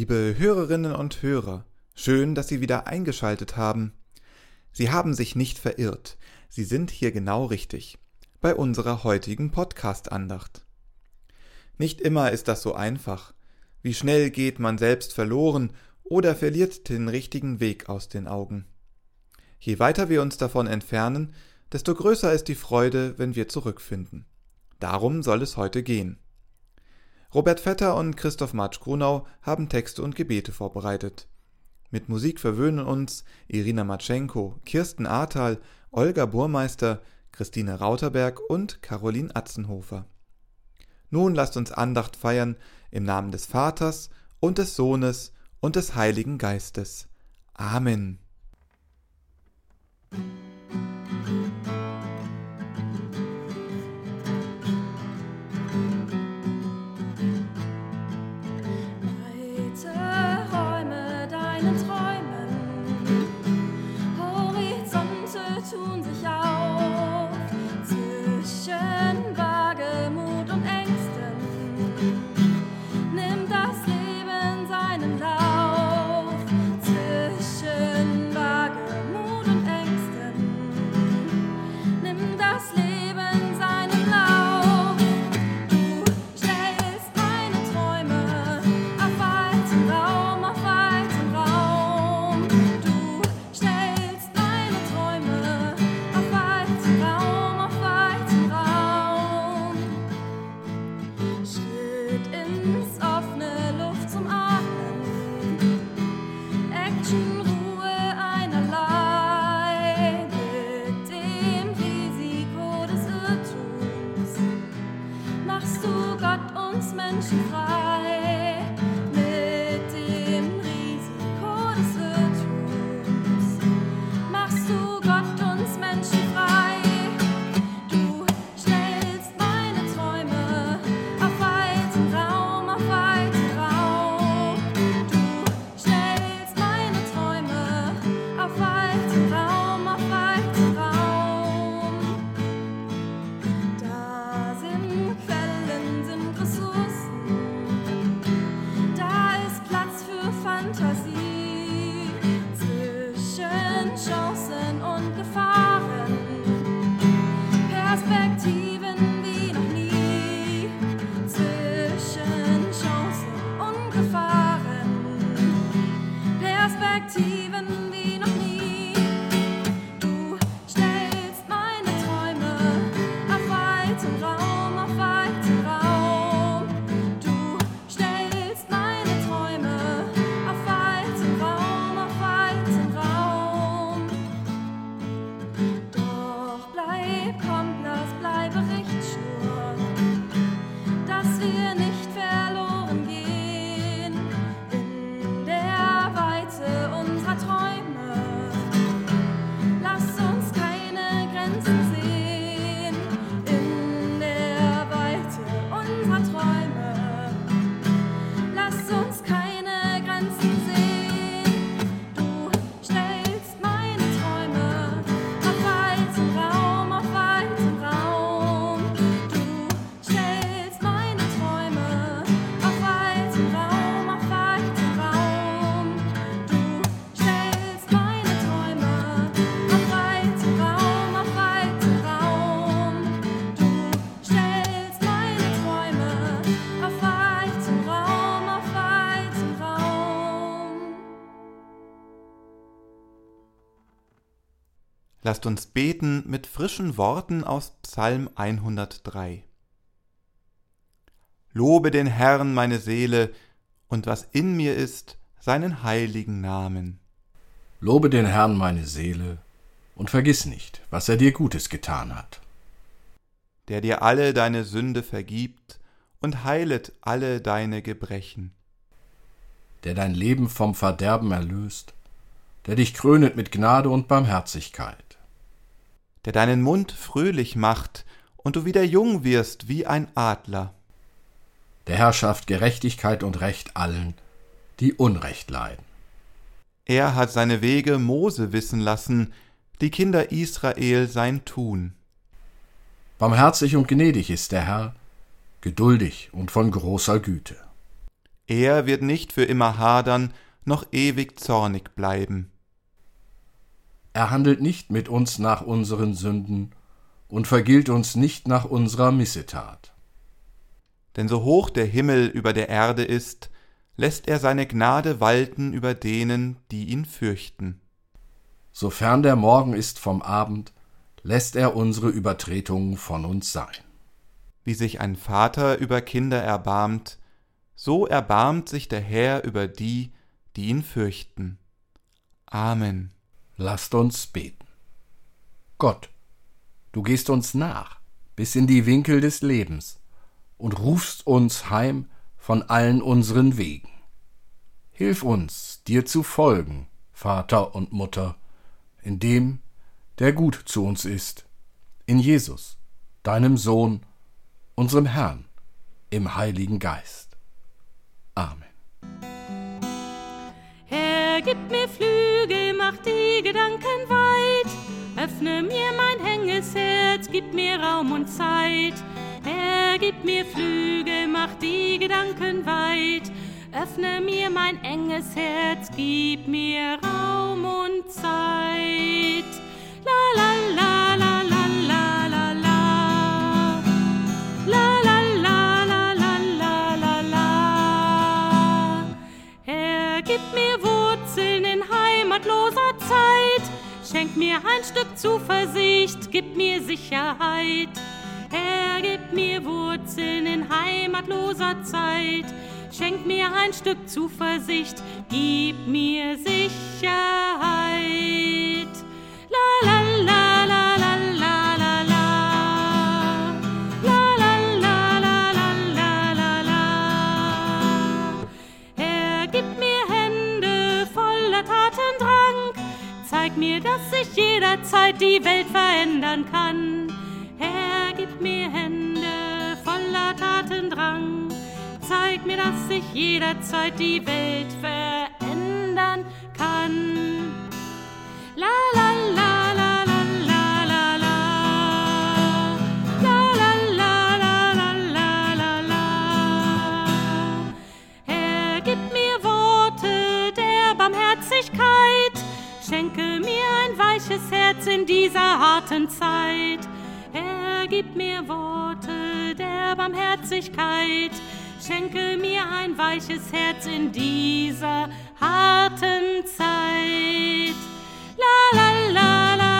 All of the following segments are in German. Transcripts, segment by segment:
Liebe Hörerinnen und Hörer, schön, dass Sie wieder eingeschaltet haben. Sie haben sich nicht verirrt, Sie sind hier genau richtig, bei unserer heutigen Podcast-Andacht. Nicht immer ist das so einfach. Wie schnell geht man selbst verloren oder verliert den richtigen Weg aus den Augen. Je weiter wir uns davon entfernen, desto größer ist die Freude, wenn wir zurückfinden. Darum soll es heute gehen. Robert Vetter und Christoph Matsch Grunau haben Texte und Gebete vorbereitet. Mit Musik verwöhnen uns Irina Matschenko, Kirsten Ahrtal, Olga Burmeister, Christine Rauterberg und Caroline Atzenhofer. Nun lasst uns Andacht feiern im Namen des Vaters und des Sohnes und des Heiligen Geistes. Amen. tun sich auf. Lasst uns beten mit frischen Worten aus Psalm 103. Lobe den Herrn meine Seele und was in mir ist, seinen heiligen Namen. Lobe den Herrn meine Seele und vergiss nicht, was er dir Gutes getan hat. Der dir alle deine Sünde vergibt und heilet alle deine Gebrechen. Der dein Leben vom Verderben erlöst, der dich krönet mit Gnade und Barmherzigkeit der deinen Mund fröhlich macht und du wieder jung wirst wie ein Adler. Der Herr schafft Gerechtigkeit und Recht allen, die Unrecht leiden. Er hat seine Wege Mose wissen lassen, die Kinder Israel sein Tun. Barmherzig und gnädig ist der Herr, geduldig und von großer Güte. Er wird nicht für immer hadern, noch ewig zornig bleiben. Er handelt nicht mit uns nach unseren Sünden und vergilt uns nicht nach unserer Missetat. Denn so hoch der Himmel über der Erde ist, lässt er seine Gnade walten über denen, die ihn fürchten. Sofern der Morgen ist vom Abend, lässt er unsere Übertretungen von uns sein. Wie sich ein Vater über Kinder erbarmt, so erbarmt sich der Herr über die, die ihn fürchten. Amen. Lasst uns beten. Gott, du gehst uns nach bis in die Winkel des Lebens und rufst uns heim von allen unseren Wegen. Hilf uns, dir zu folgen, Vater und Mutter, in dem, der gut zu uns ist, in Jesus, deinem Sohn, unserem Herrn, im Heiligen Geist. Amen. Gib mir Flügel, mach die Gedanken weit, öffne mir mein hänges Herz, gib mir Raum und Zeit. Herr, gib mir Flügel, mach die Gedanken weit, öffne mir mein enges Herz, gib mir Raum und Zeit. La la la la la Stück Zuversicht, gib mir Sicherheit. Herr, gib mir Wurzeln in heimatloser Zeit. Schenk mir ein Stück Zuversicht, gib mir Sicherheit. Zeig mir, dass ich jederzeit die Welt verändern kann. Herr, gib mir Hände voller Tatendrang. Zeig mir, dass ich jederzeit die Welt verändern kann. Ein weiches Herz in dieser harten Zeit. Herr, gib mir Worte der Barmherzigkeit. Schenke mir ein weiches Herz in dieser harten Zeit. La la la la.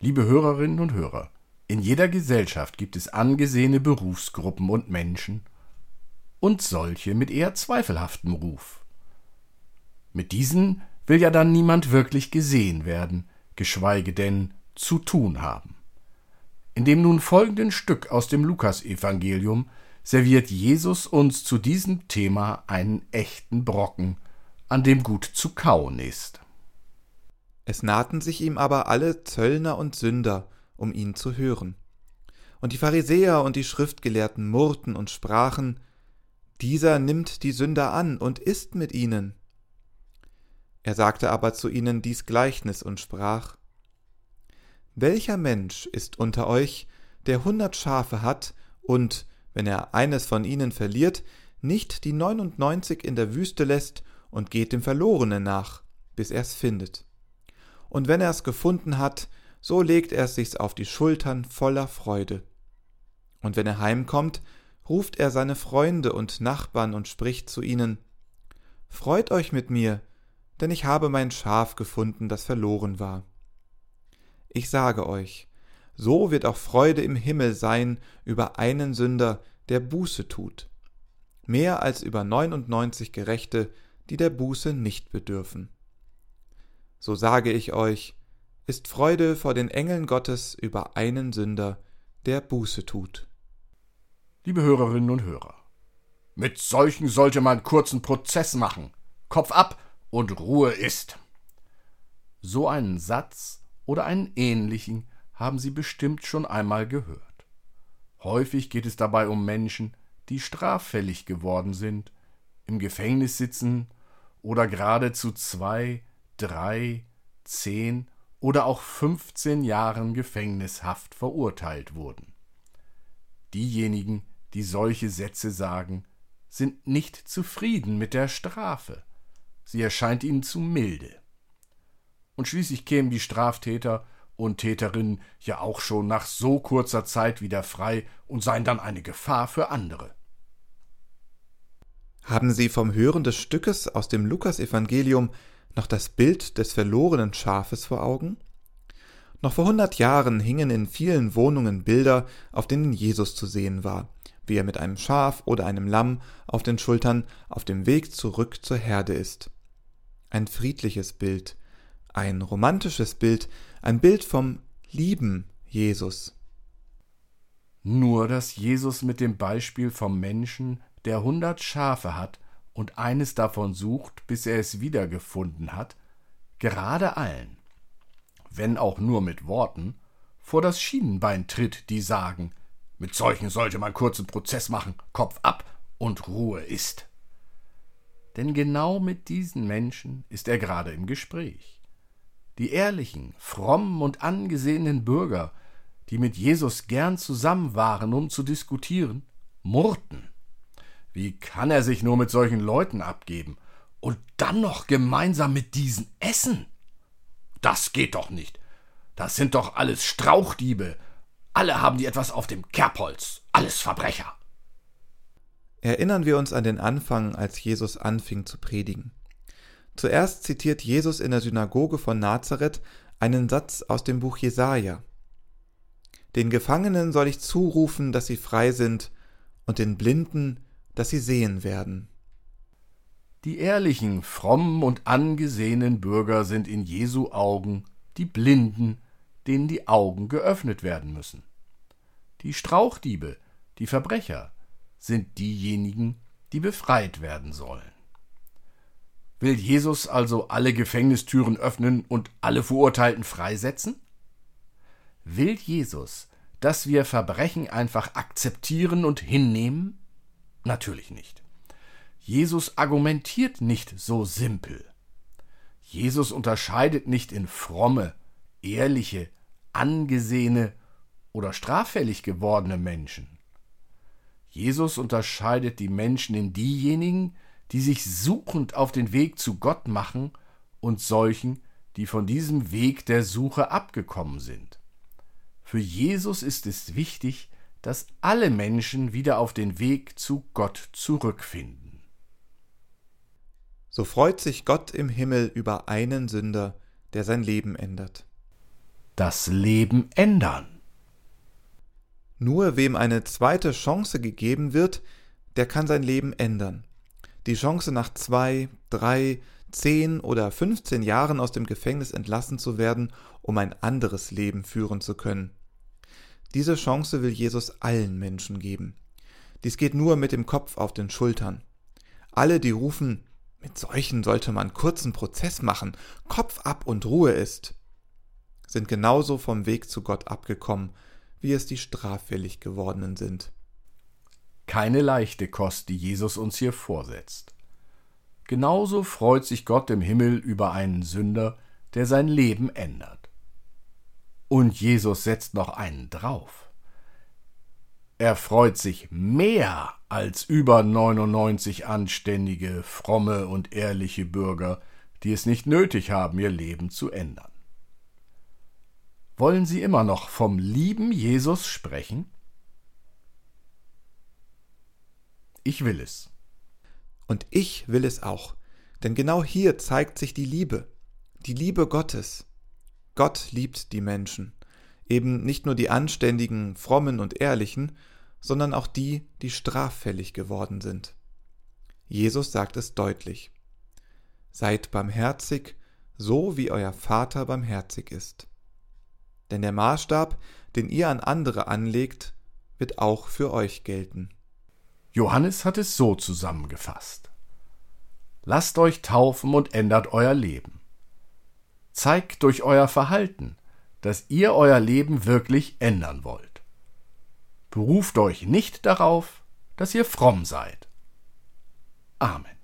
Liebe Hörerinnen und Hörer, in jeder Gesellschaft gibt es angesehene Berufsgruppen und Menschen und solche mit eher zweifelhaftem Ruf. Mit diesen will ja dann niemand wirklich gesehen werden, geschweige denn zu tun haben. In dem nun folgenden Stück aus dem Lukasevangelium serviert Jesus uns zu diesem Thema einen echten Brocken, an dem gut zu kauen ist. Es nahten sich ihm aber alle Zöllner und Sünder, um ihn zu hören. Und die Pharisäer und die Schriftgelehrten murrten und sprachen, Dieser nimmt die Sünder an und isst mit ihnen. Er sagte aber zu ihnen dies Gleichnis und sprach, Welcher Mensch ist unter euch, der hundert Schafe hat und, wenn er eines von ihnen verliert, nicht die neunundneunzig in der Wüste lässt und geht dem Verlorenen nach, bis er's findet? Und wenn er's gefunden hat, so legt er sich's auf die Schultern voller Freude. Und wenn er heimkommt, ruft er seine Freunde und Nachbarn und spricht zu ihnen, Freut euch mit mir, denn ich habe mein Schaf gefunden, das verloren war. Ich sage euch, so wird auch Freude im Himmel sein über einen Sünder, der Buße tut, mehr als über neunundneunzig Gerechte, die der Buße nicht bedürfen. So sage ich euch, ist Freude vor den Engeln Gottes über einen Sünder, der Buße tut. Liebe Hörerinnen und Hörer, mit solchen sollte man kurzen Prozess machen. Kopf ab und Ruhe ist. So einen Satz oder einen ähnlichen haben Sie bestimmt schon einmal gehört. Häufig geht es dabei um Menschen, die straffällig geworden sind, im Gefängnis sitzen oder geradezu zwei, drei, zehn oder auch 15 Jahren Gefängnishaft verurteilt wurden. Diejenigen, die solche Sätze sagen, sind nicht zufrieden mit der Strafe. Sie erscheint ihnen zu milde. Und schließlich kämen die Straftäter und Täterinnen ja auch schon nach so kurzer Zeit wieder frei und seien dann eine Gefahr für andere. Haben Sie vom Hören des Stückes aus dem Lukasevangelium noch das Bild des verlorenen Schafes vor Augen? Noch vor hundert Jahren hingen in vielen Wohnungen Bilder, auf denen Jesus zu sehen war, wie er mit einem Schaf oder einem Lamm auf den Schultern auf dem Weg zurück zur Herde ist. Ein friedliches Bild, ein romantisches Bild, ein Bild vom lieben Jesus. Nur dass Jesus mit dem Beispiel vom Menschen, der hundert Schafe hat und eines davon sucht, bis er es wiedergefunden hat, gerade allen, wenn auch nur mit Worten, vor das Schienenbein tritt, die sagen, mit solchen sollte man kurzen Prozess machen, Kopf ab und Ruhe ist. Denn genau mit diesen Menschen ist er gerade im Gespräch. Die ehrlichen, frommen und angesehenen Bürger, die mit Jesus gern zusammen waren, um zu diskutieren, murrten. Wie kann er sich nur mit solchen Leuten abgeben und dann noch gemeinsam mit diesen essen? Das geht doch nicht. Das sind doch alles Strauchdiebe. Alle haben die etwas auf dem Kerbholz. Alles Verbrecher. Erinnern wir uns an den Anfang, als Jesus anfing zu predigen. Zuerst zitiert Jesus in der Synagoge von Nazareth einen Satz aus dem Buch Jesaja. Den Gefangenen soll ich zurufen, dass sie frei sind, und den Blinden, dass sie sehen werden. Die ehrlichen, frommen und angesehenen Bürger sind in Jesu Augen die Blinden, denen die Augen geöffnet werden müssen. Die Strauchdiebe, die Verbrecher, sind diejenigen, die befreit werden sollen. Will Jesus also alle Gefängnistüren öffnen und alle Verurteilten freisetzen? Will Jesus, dass wir Verbrechen einfach akzeptieren und hinnehmen? Natürlich nicht. Jesus argumentiert nicht so simpel. Jesus unterscheidet nicht in fromme, ehrliche, angesehene oder straffällig gewordene Menschen. Jesus unterscheidet die Menschen in diejenigen, die sich suchend auf den Weg zu Gott machen, und solchen, die von diesem Weg der Suche abgekommen sind. Für Jesus ist es wichtig, dass alle Menschen wieder auf den Weg zu Gott zurückfinden. So freut sich Gott im Himmel über einen Sünder, der sein Leben ändert. Das Leben ändern. Nur wem eine zweite Chance gegeben wird, der kann sein Leben ändern. Die Chance nach zwei, drei, zehn oder fünfzehn Jahren aus dem Gefängnis entlassen zu werden, um ein anderes Leben führen zu können. Diese Chance will Jesus allen Menschen geben. Dies geht nur mit dem Kopf auf den Schultern. Alle, die rufen, mit solchen sollte man kurzen Prozess machen, Kopf ab und Ruhe ist, sind genauso vom Weg zu Gott abgekommen, wie es die straffällig gewordenen sind. Keine leichte Kost, die Jesus uns hier vorsetzt. Genauso freut sich Gott im Himmel über einen Sünder, der sein Leben ändert. Und Jesus setzt noch einen drauf. Er freut sich mehr als über 99 anständige, fromme und ehrliche Bürger, die es nicht nötig haben, ihr Leben zu ändern. Wollen Sie immer noch vom lieben Jesus sprechen? Ich will es. Und ich will es auch, denn genau hier zeigt sich die Liebe, die Liebe Gottes. Gott liebt die Menschen, eben nicht nur die anständigen, frommen und ehrlichen, sondern auch die, die straffällig geworden sind. Jesus sagt es deutlich. Seid barmherzig, so wie euer Vater barmherzig ist. Denn der Maßstab, den ihr an andere anlegt, wird auch für euch gelten. Johannes hat es so zusammengefasst. Lasst euch taufen und ändert euer Leben. Zeigt durch euer Verhalten, dass ihr euer Leben wirklich ändern wollt. Beruft euch nicht darauf, dass ihr fromm seid. Amen.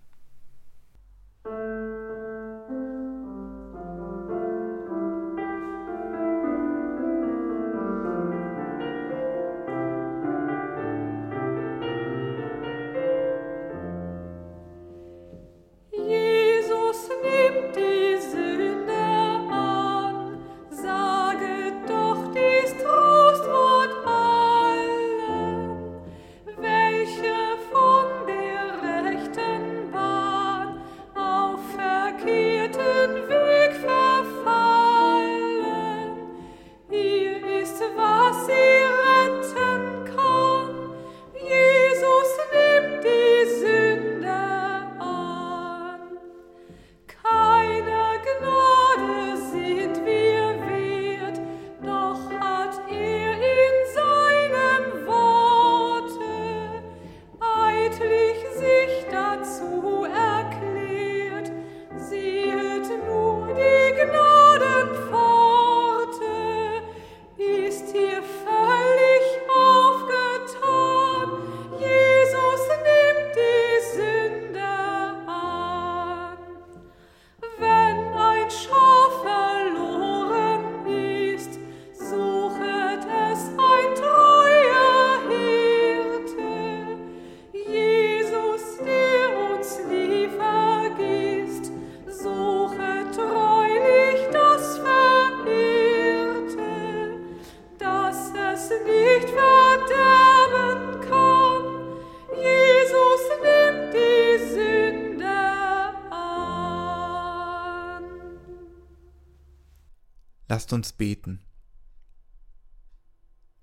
Uns beten.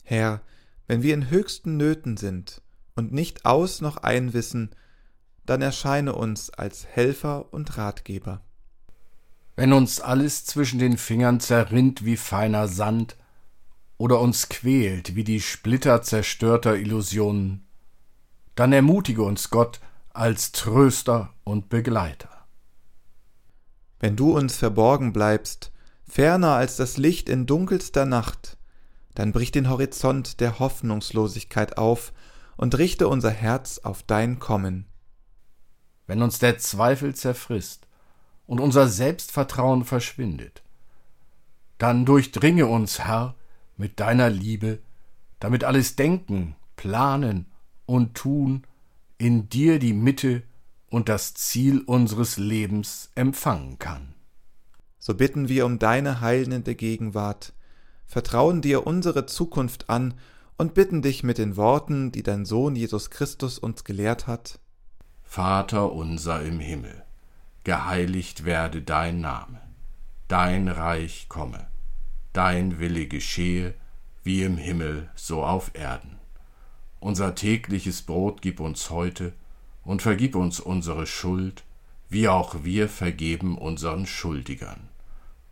Herr, wenn wir in höchsten Nöten sind und nicht aus noch ein wissen, dann erscheine uns als Helfer und Ratgeber. Wenn uns alles zwischen den Fingern zerrinnt wie feiner Sand oder uns quält wie die Splitter zerstörter Illusionen, dann ermutige uns Gott als Tröster und Begleiter. Wenn du uns verborgen bleibst, ferner als das Licht in dunkelster Nacht, dann brich den Horizont der Hoffnungslosigkeit auf und richte unser Herz auf dein Kommen. Wenn uns der Zweifel zerfrisst und unser Selbstvertrauen verschwindet, dann durchdringe uns, Herr, mit deiner Liebe, damit alles Denken, Planen und Tun in dir die Mitte und das Ziel unseres Lebens empfangen kann. So bitten wir um deine heilende Gegenwart, vertrauen dir unsere Zukunft an und bitten dich mit den Worten, die dein Sohn Jesus Christus uns gelehrt hat. Vater unser im Himmel, geheiligt werde dein Name, dein Reich komme, dein Wille geschehe, wie im Himmel so auf Erden. Unser tägliches Brot gib uns heute und vergib uns unsere Schuld, wie auch wir vergeben unseren Schuldigern.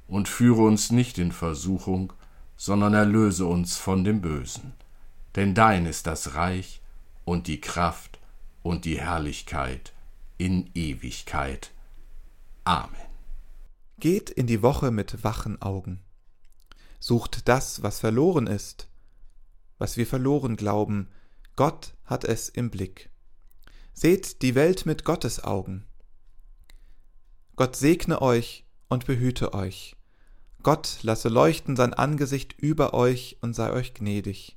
Und führe uns nicht in Versuchung, sondern erlöse uns von dem Bösen. Denn dein ist das Reich und die Kraft und die Herrlichkeit in Ewigkeit. Amen. Geht in die Woche mit wachen Augen. Sucht das, was verloren ist, was wir verloren glauben, Gott hat es im Blick. Seht die Welt mit Gottes Augen. Gott segne euch und behüte euch. Gott lasse leuchten sein Angesicht über euch und sei euch gnädig.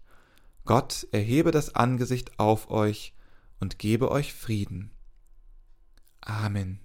Gott erhebe das Angesicht auf euch und gebe euch Frieden. Amen.